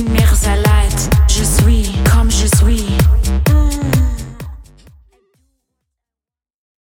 Meeres alive.